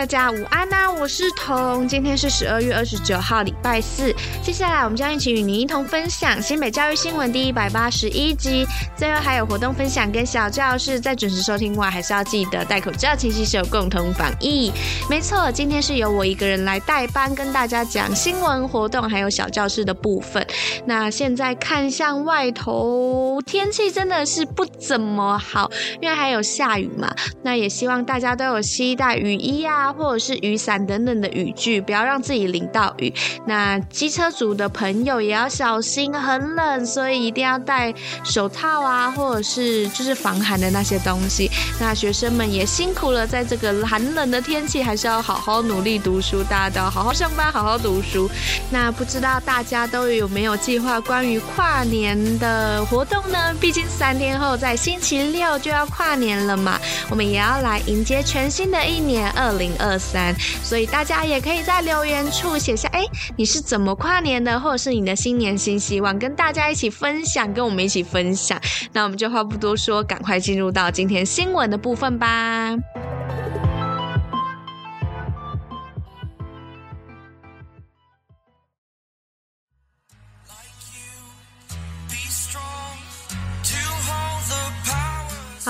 大家午安呐、我是彤，今天是十二月二十九号，礼拜四。接下来我们将一起与您一同分享新北教育新闻第一百八十一集，最后还有活动分享跟小教室。在准时收听外，还是要记得戴口罩、勤洗手，共同防疫。没错，今天是由我一个人来代班，跟大家讲新闻活动还有小教室的部分。那现在看向外头，天气真的是不怎么好，因为还有下雨嘛。那也希望大家都有携带雨衣啊。或者是雨伞等等的雨具，不要让自己淋到雨。那机车族的朋友也要小心，很冷，所以一定要戴手套啊，或者是就是防寒的那些东西。那学生们也辛苦了，在这个寒冷的天气，还是要好好努力读书，大家都要好好上班，好好读书。那不知道大家都有没有计划关于跨年的活动呢？毕竟三天后在星期六就要跨年了嘛，我们也要来迎接全新的一年二零。二三，所以大家也可以在留言处写下，哎，你是怎么跨年的，或者是你的新年新希望，跟大家一起分享，跟我们一起分享。那我们就话不多说，赶快进入到今天新闻的部分吧。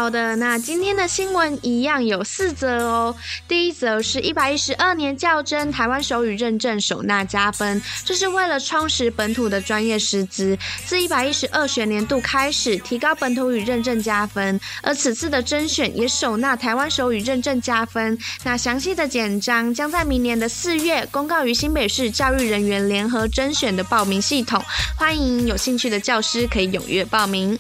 好的，那今天的新闻一样有四则哦。第一则是一百一十二年较真台湾手语认证首纳加分，这是为了充实本土的专业师资。自一百一十二学年度开始，提高本土语认证加分，而此次的甄选也首纳台湾手语认证加分。那详细的简章将在明年的四月公告于新北市教育人员联合甄选的报名系统，欢迎有兴趣的教师可以踊跃报名。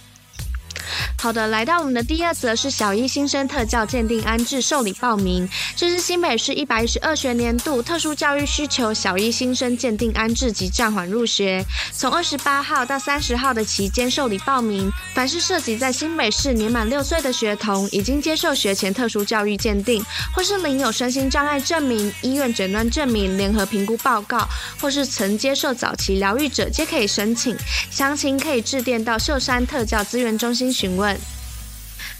好的，来到我们的第二则是小一新生特教鉴定安置受理报名，这是新北市一百一十二学年度特殊教育需求小一新生鉴定安置及暂缓入学，从二十八号到三十号的期间受理报名。凡是涉及在新北市年满六岁的学童，已经接受学前特殊教育鉴定，或是领有身心障碍证明、医院诊断证明、联合评估报告，或是曾接受早期疗愈者，皆可以申请。详情可以致电到秀山特教资源中心询问。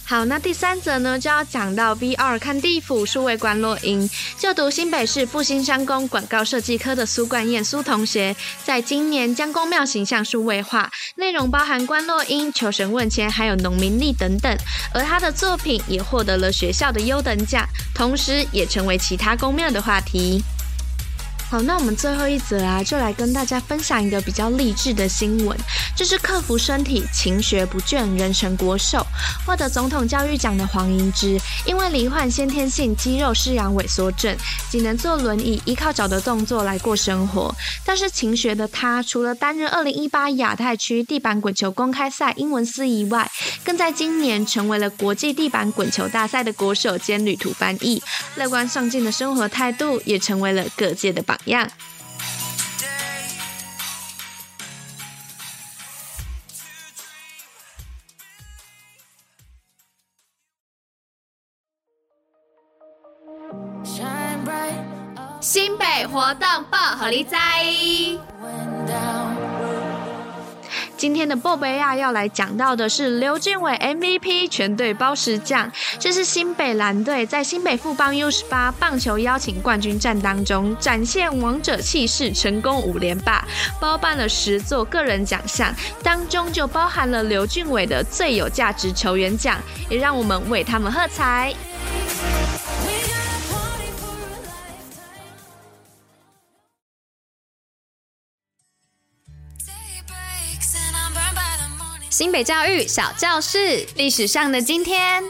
好，那第三则呢，就要讲到 VR 看地府数位观落英。就读新北市复兴商工广告设计科的苏冠燕苏同学，在今年将宫庙形象数位化，内容包含观落英、求神问签，还有农民历等等。而他的作品也获得了学校的优等奖，同时也成为其他宫庙的话题。好，那我们最后一则啊，就来跟大家分享一个比较励志的新闻，就是克服身体，勤学不倦，人成国手。获得总统教育奖的黄银之，因为罹患先天性肌肉失养萎缩症，仅能坐轮椅，依靠脚的动作来过生活。但是勤学的他，除了担任二零一八亚太区地板滚球公开赛英文司仪外，更在今年成为了国际地板滚球大赛的国手兼旅途翻译。乐观上进的生活态度，也成为了各界的榜样。新北活动报，予你知。今天的报杯啊，要来讲到的是刘俊伟 MVP 全队包十将。这是新北蓝队在新北富邦 U 十八棒球邀请冠军战当中展现王者气势，成功五连霸，包办了十座个人奖项，当中就包含了刘俊伟的最有价值球员奖，也让我们为他们喝彩。新北教育小教室，历史上的今天。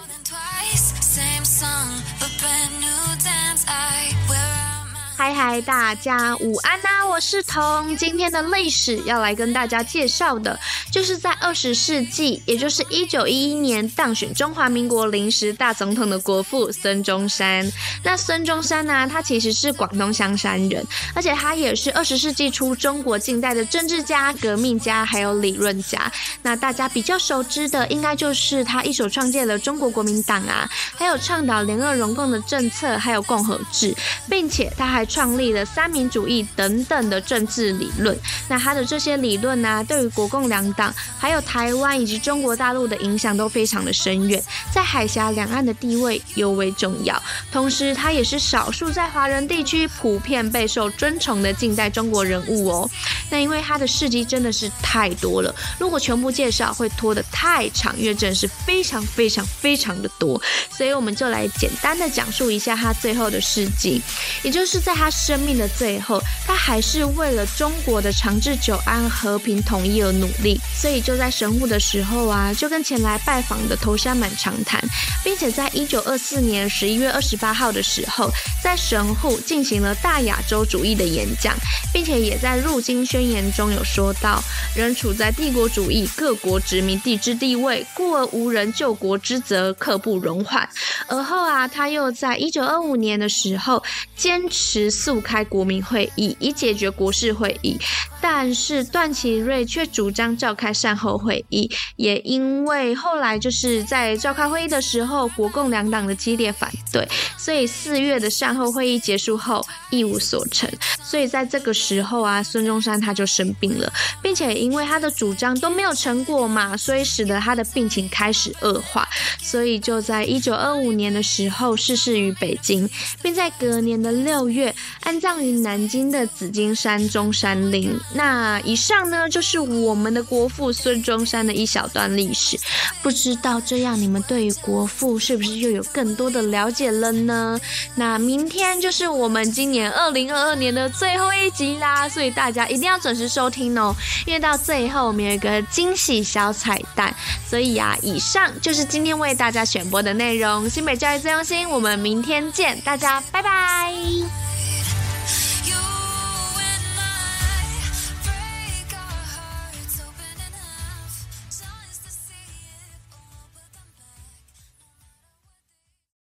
嗨嗨，大家午安呐、我是彤。今天的历史要来跟大家介绍的，就是在二十世纪，也就是一九一一年当选中华民国临时大总统的国父孙中山。那孙中山呢、他其实是广东香山人，而且他也是二十世纪初中国近代的政治家、革命家，还有理论家。那大家比较熟知的，应该就是他一手创建了中国国民党啊，还有倡导联俄容共的政策，还有共和制，并且他还创创立了三民主义等等的政治理论。那他的这些理论呢、对于国共两党还有台湾以及中国大陆的影响都非常的深远，在海峡两岸的地位尤为重要。同时，他也是少数在华人地区普遍备受尊崇的近代中国人物哦。那因为他的事迹真的是太多了，如果全部介绍会拖得太长，因为真的是非常非常非常的多，所以我们就来简单的讲述一下他最后的事迹，也就是在他生命的最后，他还是为了中国的长治久安、和平统一而努力。所以就在神户的时候啊，就跟前来拜访的头山满长谈，并且在一九二四年十一月二十八号的时候，在神户进行了大亚洲主义的演讲，并且也在入京宣言中有说到，仍处在帝国主义各国殖民地之地位，故而无人救国之责，刻不容缓。而后啊，他又在一九二五年的时候，坚持速开国民会议，以解决国事会议。但是段祺瑞却主张召开善后会议，也因为后来就是在召开会议的时候，国共两党的激烈反对，所以四月的善后会议结束后一无所成。所以在这个时候啊，孙中山他就生病了，并且因为他的主张都没有成果嘛，所以使得他的病情开始恶化，所以就在一九二五年的时候逝世于北京，并在隔年的六月安葬于南京的紫金山中山陵。那以上呢，就是我们的国父孙中山的一小段历史。不知道这样你们对于国父是不是又有更多的了解了呢？那明天就是我们今年二零二二年的最后一集啦，所以大家一定要准时收听哦，因为到最后我们有一个惊喜小彩蛋。所以呀、啊，以上就是今天为大家选播的内容。新北教育最用心，我们明天见，大家拜拜。